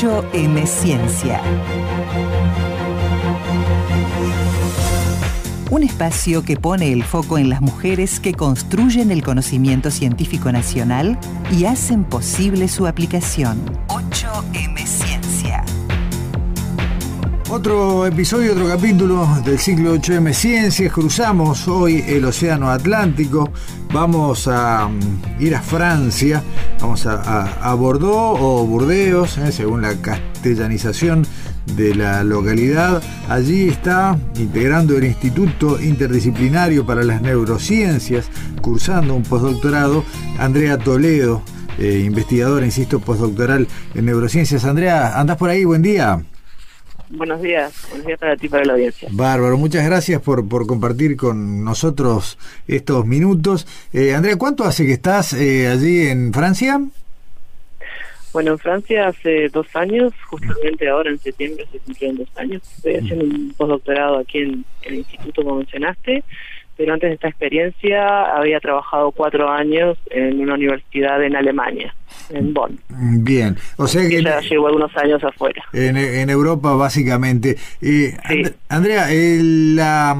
8M Ciencia. Un espacio que pone el foco en las mujeres que construyen el conocimiento científico nacional y hacen posible su aplicación. 8M Ciencia. Otro episodio, otro capítulo del ciclo 8M Ciencias. Cruzamos hoy el Océano Atlántico. Vamos a mm, ir a Francia. Vamos a, Bordeaux o Burdeos, eh, según la castellanización de la localidad. Allí está integrando el Instituto Interdisciplinario para las Neurociencias, cursando un postdoctorado, Andrea Toledo, eh, investigadora, insisto, postdoctoral en neurociencias. Andrea, ¿andás por ahí? Buen día. Buenos días, buenos días para ti para la audiencia. Bárbaro, muchas gracias por, por compartir con nosotros estos minutos. Eh, Andrea, ¿cuánto hace que estás eh, allí en Francia? Bueno, en Francia hace dos años, justamente ahora en septiembre se cumplieron dos años. Estoy haciendo un postdoctorado aquí en, en el instituto, como mencionaste, pero antes de esta experiencia había trabajado cuatro años en una universidad en Alemania en Bonn. Bien, o sea que... Ya llevo algunos años afuera. En, Europa, básicamente. Eh, Andrea, la,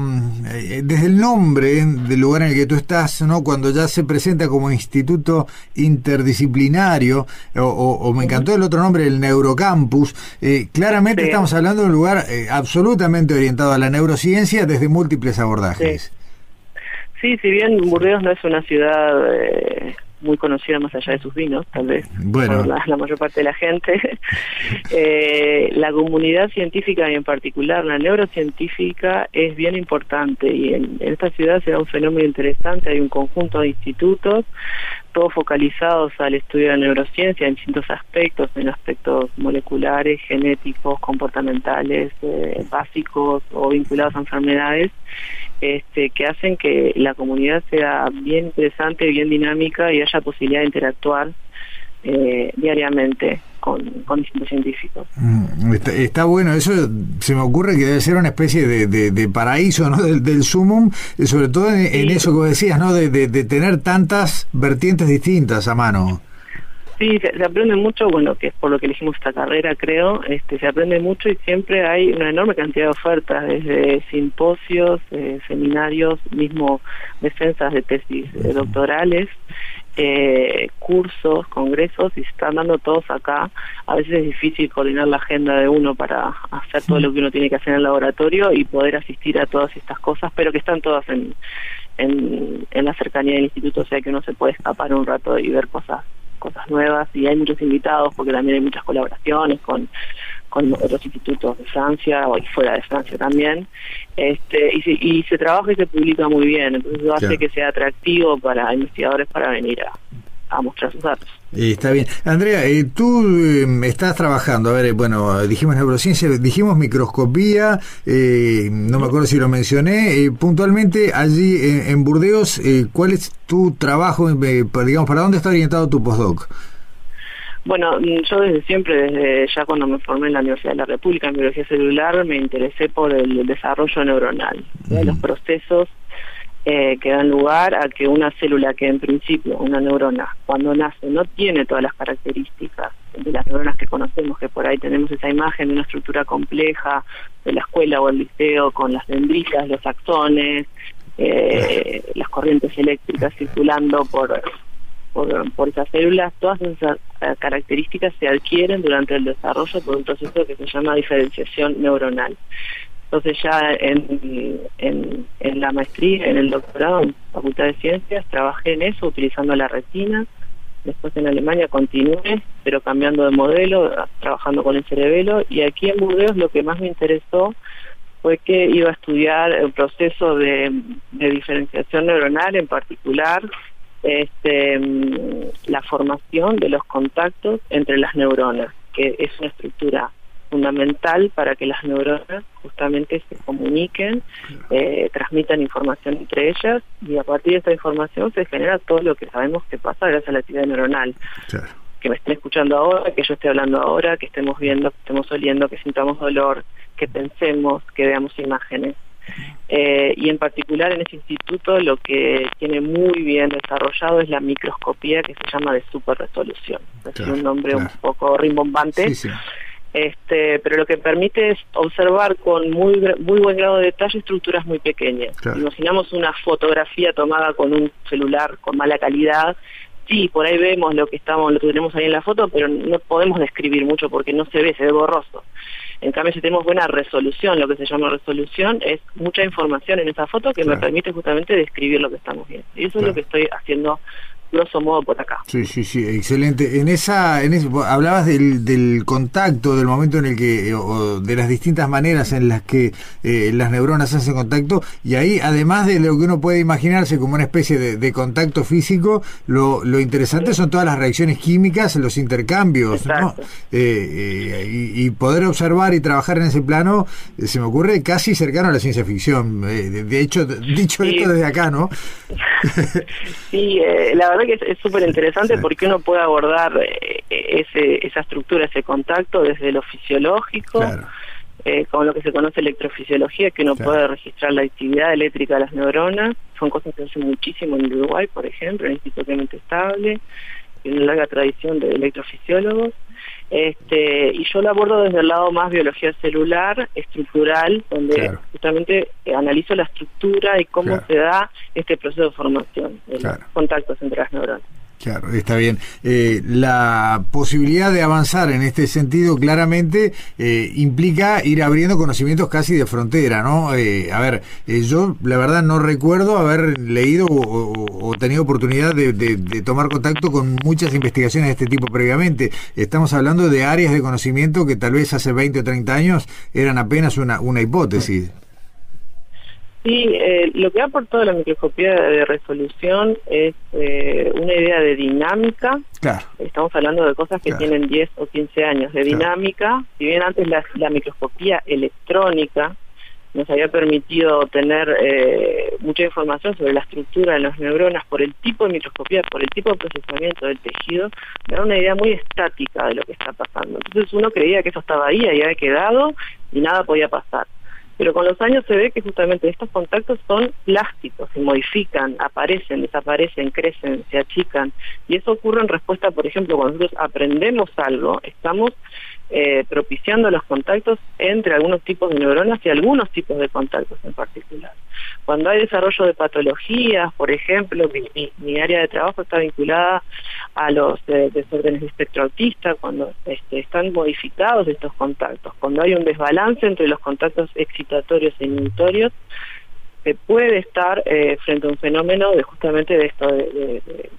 eh, desde el nombre del lugar en el que tú estás, ¿no? cuando ya se presenta como instituto interdisciplinario, o, me encantó el otro nombre, el Neurocampus, eh, claramente estamos hablando de un lugar absolutamente orientado a la neurociencia desde múltiples abordajes. Sí, si bien Burdeos no es una ciudad muy conocida más allá de sus vinos, tal vez, por la, mayor parte de la gente. eh, la comunidad científica y en particular la neurocientífica es bien importante y en, esta ciudad se da un fenómeno interesante, hay un conjunto de institutos, todos focalizados al estudio de la neurociencia en distintos aspectos, en aspectos moleculares, genéticos, comportamentales, eh, básicos o vinculados a enfermedades este, que hacen que la comunidad sea bien interesante, bien dinámica y haya posibilidad de interactuar eh, diariamente con, distintos científicos. Mm, está, bueno, eso se me ocurre que debe ser una especie de, paraíso ¿no? del, del sumum, sobre todo en, eso que vos decías, ¿no? de, tener tantas vertientes distintas a mano. Sí, se, aprende mucho, bueno, que es por lo que elegimos esta carrera, creo, este, se aprende mucho y siempre hay una enorme cantidad de ofertas, desde simposios, eh, seminarios, mismo defensas de tesis eh, doctorales, eh, cursos, congresos, y se están dando todos acá. A veces es difícil coordinar la agenda de uno para hacer todo lo que uno tiene que hacer en el laboratorio y poder asistir a todas estas cosas, pero que están todas en, en, en la cercanía del instituto, o sea que uno se puede escapar un rato y ver cosas cosas nuevas y hay muchos invitados porque también hay muchas colaboraciones con, con otros institutos de Francia o fuera de Francia también este y se, y se trabaja y se publica muy bien entonces eso hace que sea atractivo para investigadores para venir a, a mostrar sus datos. Está bien. Andrea, eh, tú em, estás trabajando, a ver, bueno, dijimos neurociencia, dijimos microscopía, eh, no me acuerdo si lo mencioné, eh, puntualmente allí en, Burdeos, ¿cuál es tu trabajo, digamos, para dónde está orientado tu postdoc? Bueno, yo desde siempre, desde ya cuando me formé en la Universidad de la República en biología celular, me interesé por el desarrollo neuronal, de los procesos eh, que dan lugar a que una célula que en principio, una neurona, cuando nace no tiene todas las características de las neuronas que conocemos, que por ahí tenemos esa imagen de una estructura compleja de la escuela o el liceo con las dendritas, los axones, eh, las corrientes eléctricas circulando por, por, por esas células, todas esas eh, características se adquieren durante el desarrollo por un proceso que se llama diferenciación neuronal. Entonces ya en, en, la maestría, en el doctorado en Facultad de Ciencias, trabajé en eso utilizando la retina. Después en Alemania continué, pero cambiando de modelo, trabajando con el cerebelo. Y aquí en Burdeos lo que más me interesó fue que iba a estudiar el proceso de, de diferenciación neuronal, en particular este, la formación de los contactos entre las neuronas, que es una estructura fundamental para que las neuronas justamente se comuniquen, eh, transmitan información entre ellas y a partir de esta información se genera todo lo que sabemos que pasa gracias a la actividad neuronal. Que me estén escuchando ahora, que yo esté hablando ahora, que estemos viendo, que estemos oliendo, que sintamos dolor, que pensemos, que veamos imágenes. Eh, y en particular en ese instituto lo que tiene muy bien desarrollado es la microscopía que se llama de super resolución. Es un nombre un poco rimbombante. Este, pero lo que permite es observar con muy muy buen grado de detalle estructuras muy pequeñas. Imaginamos una fotografía tomada con un celular con mala calidad, sí, por ahí vemos lo que estamos, lo que tenemos ahí en la foto, pero no podemos describir mucho porque no se ve, se ve borroso. En cambio, si tenemos buena resolución, lo que se llama resolución, es mucha información en esa foto que me permite justamente describir lo que estamos viendo. Y eso es lo que estoy haciendo grosso modo por acá. Sí, sí, sí, excelente. En esa, en ese, hablabas del, del contacto, del momento en el que, o de las distintas maneras en las que eh, las neuronas hacen contacto, y ahí, además de lo que uno puede imaginarse como una especie de, contacto físico, lo, lo interesante son todas las reacciones químicas, los intercambios, ¿no? Eh, eh, y, poder observar y trabajar en ese plano, se me ocurre casi cercano a la ciencia ficción. de hecho, dicho esto desde acá, ¿no? sí, la verdad que es súper interesante porque uno puede abordar eh, ese, esa estructura, ese contacto desde lo fisiológico, eh, con lo que se conoce electrofisiología, que uno puede registrar la actividad eléctrica de las neuronas. Son cosas que se hacen muchísimo en Uruguay, por ejemplo, en el Instituto Mente Estable, en una larga tradición de electrofisiólogos. Este, y yo lo abordo desde el lado más biología celular, estructural, donde justamente eh, analizo la estructura y cómo se da este proceso de formación, de los contactos entre las neuronas. Claro, está bien. Eh, la posibilidad de avanzar en este sentido claramente eh, implica ir abriendo conocimientos casi de frontera, ¿no? Eh, a ver, yo la verdad no recuerdo haber leído o, tenido oportunidad de, tomar contacto con muchas investigaciones de este tipo previamente. Estamos hablando de áreas de conocimiento que tal vez hace 20 o 30 años eran apenas una, una hipótesis. Sí, eh, lo que ha aportado la microscopía de resolución es eh, una idea de dinámica. Estamos hablando de cosas que tienen 10 o 15 años de dinámica. Si bien antes la, microscopía electrónica nos había permitido tener eh, mucha información sobre la estructura de las neuronas por el tipo de microscopía, por el tipo de procesamiento del tejido, da una idea muy estática de lo que está pasando. Entonces uno creía que eso estaba ahí, ahí había quedado y nada podía pasar pero con los años se ve que justamente estos contactos son plásticos, se modifican, aparecen, desaparecen, crecen, se achican, y eso ocurre en respuesta, por ejemplo, cuando nosotros aprendemos algo, estamos eh, propiciando los contactos entre algunos tipos de neuronas y algunos tipos de contactos en particular. Cuando hay desarrollo de patologías, por ejemplo, mi, área de trabajo está vinculada a los eh, desórdenes de espectro autista, cuando este, están modificados estos contactos, cuando hay un desbalance entre los contactos excitatorios e inhibitorios, se puede estar eh, frente a un fenómeno de justamente de esto de,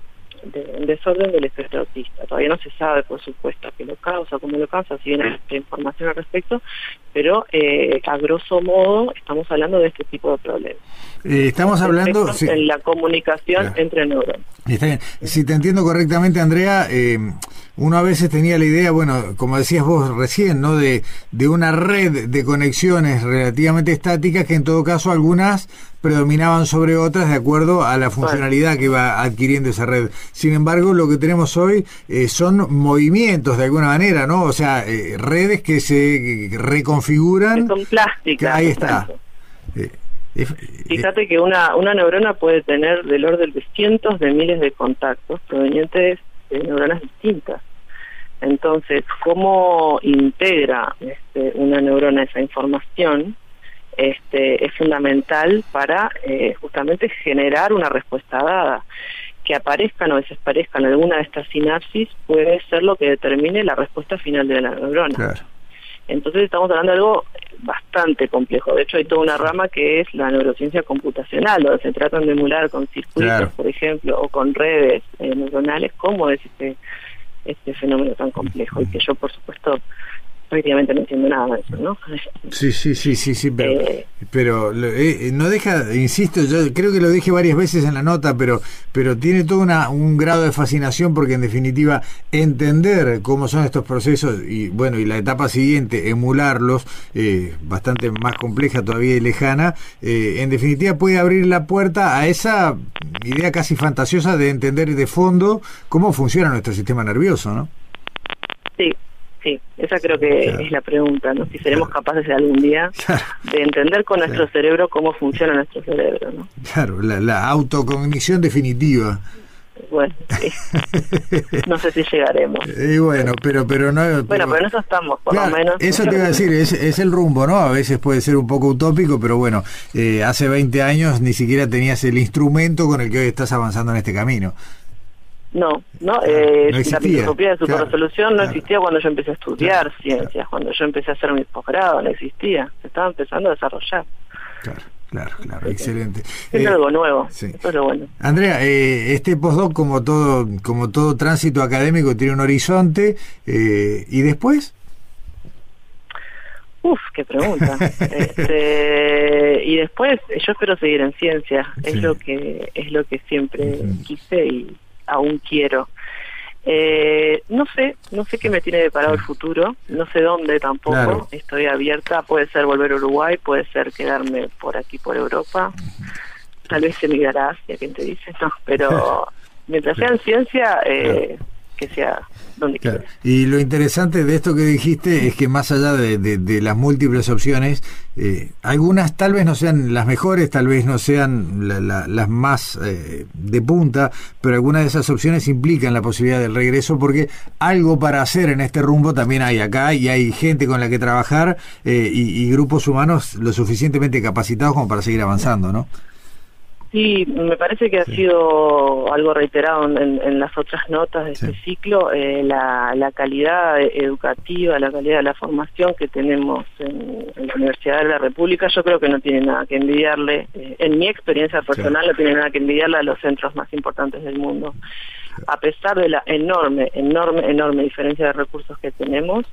desorden del espectro autista. Todavía no se sabe, por supuesto, qué lo causa, cómo lo causa, si bien hay información al respecto, pero eh, a grosso modo estamos hablando de este tipo de problemas. Eh, estamos hablando en la comunicación entre neuronas. Está bien. Si te entiendo correctamente, Andrea, eh, uno a veces tenía la idea, bueno, como decías vos recién, ¿no? De, de una red de conexiones relativamente estáticas que en todo caso algunas predominaban sobre otras de acuerdo a la funcionalidad que va adquiriendo esa red. Sin embargo, lo que tenemos hoy eh, son movimientos de alguna manera, ¿no? O sea, redes que se reconfiguran. son plásticas. ahí está. Fíjate que una, una neurona puede tener del orden de cientos de miles de contactos provenientes de neuronas distintas. Entonces, ¿cómo integra este, una neurona esa información? Este, es fundamental para eh, justamente generar una respuesta dada. Que aparezcan o desaparezcan alguna de estas sinapsis puede ser lo que determine la respuesta final de la neurona. Claro. Entonces estamos hablando de algo bastante complejo. De hecho, hay toda una rama que es la neurociencia computacional, donde se tratan de emular con circuitos, por ejemplo, o con redes eh, neuronales cómo es este, este fenómeno tan complejo y que yo, por supuesto, prácticamente no entiendo nada de eso, ¿no? Sí, sí, sí, sí, sí, pero, eh, pero eh, no deja, insisto, yo creo que lo dije varias veces en la nota, pero, pero tiene todo una, un grado de fascinación porque en definitiva entender cómo son estos procesos y bueno, y la etapa siguiente, emularlos, eh, bastante más compleja todavía y lejana, en definitiva puede abrir la puerta a esa idea casi fantasiosa de entender de fondo cómo funciona nuestro sistema nervioso, ¿no? Sí, Sí, esa creo que es la pregunta, ¿no? Si seremos capaces de algún día de entender con nuestro cerebro cómo funciona nuestro cerebro, ¿no? Claro, la, autocognición definitiva. Bueno, no sé si llegaremos. Y bueno, pero pero no. bueno, pero en eso estamos, por lo menos. Eso te iba a decir, es, es, el rumbo, ¿no? A veces puede ser un poco utópico, pero bueno, eh, hace 20 años ni siquiera tenías el instrumento con el que hoy estás avanzando en este camino. No, no, eh, la microscopía de superresolución no existía cuando yo empecé a estudiar ciencias, cuando yo empecé a hacer mi posgrado, no existía, se estaba empezando a desarrollar. Claro. Claro, claro, excelente. Es algo nuevo, eso es lo bueno. Andrea, eh, este postdoc, como todo, como todo tránsito académico, tiene un horizonte, eh, ¿y después? Uf, qué pregunta. este, y después, yo espero seguir en ciencia, es lo que es lo que siempre quise y aún quiero. Eh, no sé, no sé qué me tiene deparado el futuro, no sé dónde tampoco, estoy abierta, puede ser volver a Uruguay, puede ser quedarme por aquí, por Europa, tal vez emigrará a Asia, ¿quién te dice? No, pero mientras sea en ciencia, eh, que sea donde quiera. Y lo interesante de esto que dijiste es que más allá de, las múltiples opciones, eh, algunas tal vez no sean las mejores, tal vez no sean las más eh, de punta, pero algunas de esas opciones implican la posibilidad del regreso porque algo para hacer en este rumbo también hay acá y hay gente con la que trabajar eh, y, y grupos humanos lo suficientemente capacitados como para seguir avanzando, ¿no? Sí, me parece que ha sido algo reiterado en, las otras notas de este ciclo, eh, la, calidad educativa, la calidad de la formación que tenemos en, la Universidad de la República, yo creo que no tiene nada que envidiarle, eh, en mi experiencia personal no tiene nada que envidiarle a los centros más importantes del mundo. A pesar de la enorme, enorme, enorme diferencia de recursos que tenemos,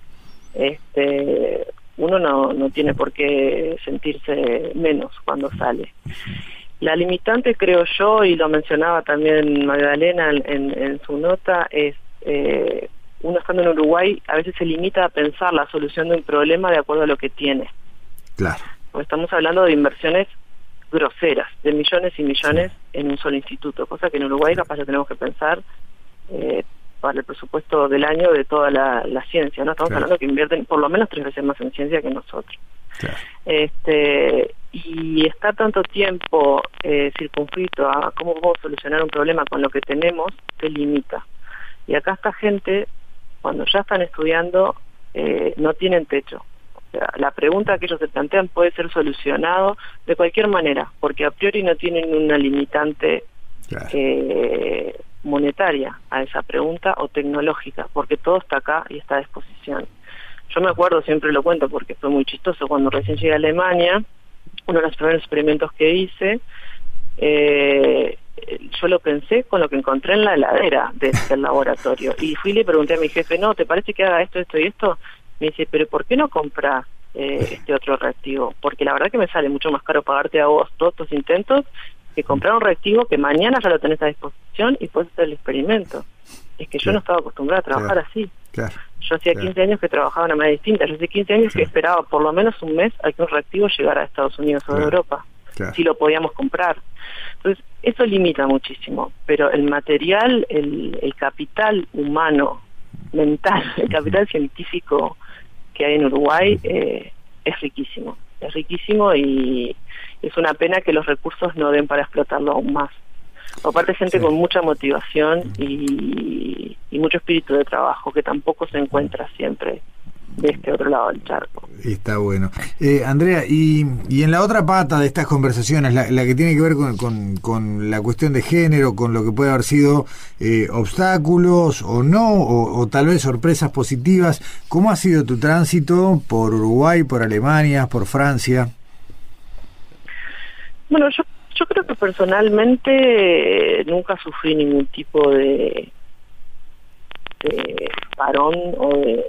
este, uno no, no tiene por qué sentirse menos cuando sale. La limitante, creo yo, y lo mencionaba también Magdalena en, su nota, es eh, uno estando en Uruguay a veces se limita a pensar la solución de un problema de acuerdo a lo que tiene. Claro. Porque estamos hablando de inversiones groseras, de millones y millones en un solo instituto, cosa que en Uruguay capaz ya tenemos que pensar eh, para el presupuesto del año de toda la, ciencia, ¿no? Estamos hablando que invierten por lo menos tres veces más en ciencia que nosotros. Este, y está tanto tiempo eh, circunscrito a cómo a solucionar un problema con lo que tenemos, te limita. Y acá esta gente, cuando ya están estudiando, eh, no tienen techo. O sea, la pregunta que ellos se plantean puede ser solucionado de cualquier manera, porque a priori no tienen una limitante eh, monetaria a esa pregunta o tecnológica, porque todo está acá y está a disposición. Yo me acuerdo, siempre lo cuento porque fue muy chistoso, cuando recién llegué a Alemania, uno de los primeros experimentos que hice, eh, yo lo pensé con lo que encontré en la heladera del laboratorio. Y fui y le pregunté a mi jefe, no, ¿te parece que haga esto, esto y esto? Me dice, pero ¿por qué no compras eh, este otro reactivo? Porque la verdad que me sale mucho más caro pagarte a vos todos tus intentos que comprar un reactivo que mañana ya lo tenés a disposición y puedes hacer el experimento. Es que yo no estaba acostumbrada a trabajar así. Yo hacía 15 años que trabajaba de una manera distinta. Yo hace 15 años que esperaba por lo menos un mes a que un reactivo llegara a Estados Unidos o a Europa. Si lo podíamos comprar. Entonces, eso limita muchísimo. Pero el material, el, el capital humano, mental, el capital científico que hay en Uruguay eh, es riquísimo. Es riquísimo y es una pena que los recursos no den para explotarlo aún más. Aparte gente con mucha motivación y, mucho espíritu de trabajo que tampoco se encuentra siempre de este otro lado del charco. Está bueno. Eh, Andrea, y, y, en la otra pata de estas conversaciones, la, que tiene que ver con, con, la cuestión de género, con lo que puede haber sido eh, obstáculos o no, o, o, tal vez sorpresas positivas, ¿cómo ha sido tu tránsito por Uruguay, por Alemania, por Francia? Bueno, yo yo creo que personalmente nunca sufrí ningún tipo de de parón o de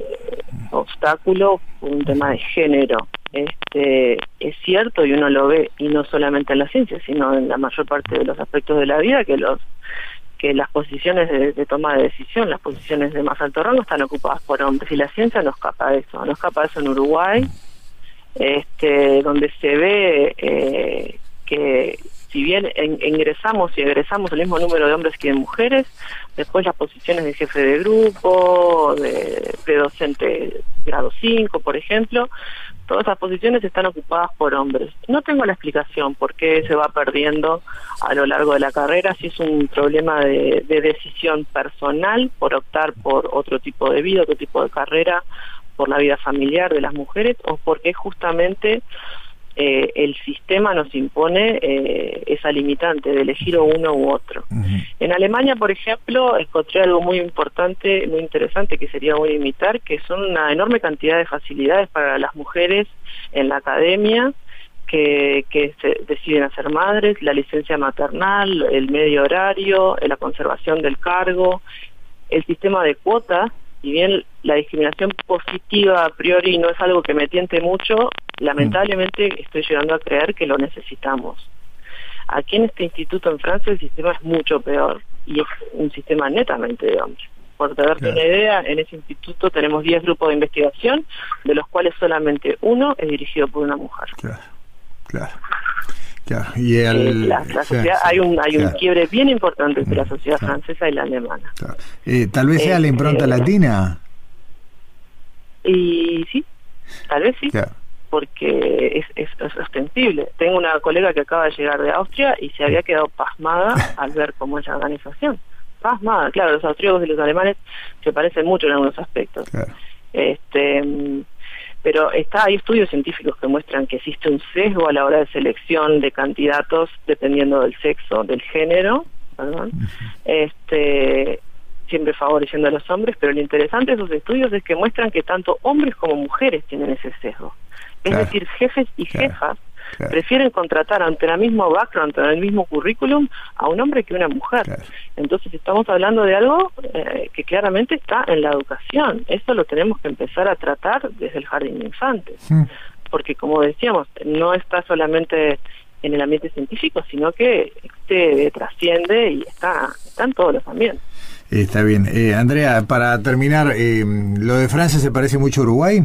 obstáculo por un tema de género. Este, es cierto y uno lo ve y no solamente en la ciencia, sino en la mayor parte de los aspectos de la vida que los que las posiciones de, toma de decisión, las posiciones de más alto rango están ocupadas por hombres y la ciencia no escapa de eso, no escapa de eso en Uruguay, este, donde se ve eh, que si bien ingresamos y egresamos el mismo número de hombres que de mujeres, después las posiciones de jefe de grupo, de, de docente grado 5, por ejemplo, todas esas posiciones están ocupadas por hombres. No tengo la explicación por qué se va perdiendo a lo largo de la carrera, si es un problema de, de decisión personal por optar por otro tipo de vida, otro tipo de carrera, por la vida familiar de las mujeres, o porque justamente eh, el sistema nos impone eh, esa limitante de elegir uno u otro. En Alemania, por ejemplo, encontré algo muy importante, muy interesante que sería muy imitar, que son una enorme cantidad de facilidades para las mujeres en la academia, que, que se deciden hacer madres, la licencia maternal, el medio horario, la conservación del cargo, el sistema de cuotas, si bien la discriminación positiva a priori no es algo que me tiente mucho, lamentablemente estoy llegando a creer que lo necesitamos. Aquí en este instituto en Francia el sistema es mucho peor y es un sistema netamente de hombres. Por darte una idea, en ese instituto tenemos 10 grupos de investigación, de los cuales solamente uno es dirigido por una mujer. Claro, claro. Y el, la, sociedad, hay un hay un quiebre bien importante entre la sociedad francesa y la alemana. Eh, tal vez sea la impronta eh, latina. Y sí, tal vez sí. Porque es, es, ostensible. Tengo una colega que acaba de llegar de Austria y se había quedado pasmada al ver cómo es la organización. Pasmada, claro, los austríacos y los alemanes se parecen mucho en algunos aspectos. Este pero está hay estudios científicos que muestran que existe un sesgo a la hora de selección de candidatos dependiendo del sexo, del género, perdón, este siempre favoreciendo a los hombres, pero lo interesante de esos estudios es que muestran que tanto hombres como mujeres tienen ese sesgo. Es decir, jefes y jefas Prefieren contratar ante el mismo background, ante el mismo currículum, a un hombre que una mujer. Entonces estamos hablando de algo eh, que claramente está en la educación. Esto lo tenemos que empezar a tratar desde el jardín de infantes. Mm. Porque como decíamos, no está solamente en el ambiente científico, sino que este trasciende y está, está en todos los ambientes. Está bien. Eh, Andrea, para terminar, eh, ¿lo de Francia se parece mucho a Uruguay?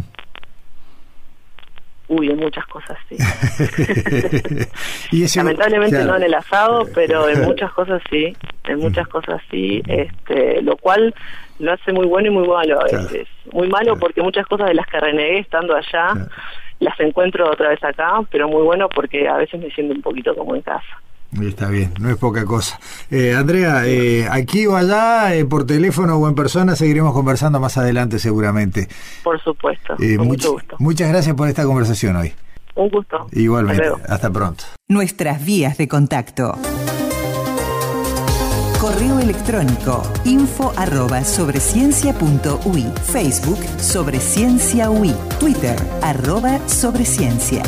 Uy, en muchas cosas sí. Lamentablemente no en el asado, pero en muchas cosas sí, en muchas cosas sí, este, lo cual lo hace muy bueno y muy malo a veces. Muy malo porque muchas cosas de las que renegué estando allá las encuentro otra vez acá, pero muy bueno porque a veces me siento un poquito como en casa. Está bien, no es poca cosa. Eh, Andrea, eh, aquí o allá, eh, por teléfono o en persona, seguiremos conversando más adelante seguramente. Por supuesto, con mucho gusto. Muchas gracias por esta conversación hoy. Un gusto. Igualmente, hasta, pronto. Nuestras vías de contacto. Correo electrónico info arroba sobre Facebook sobre ciencia Twitter arroba sobre ciencia.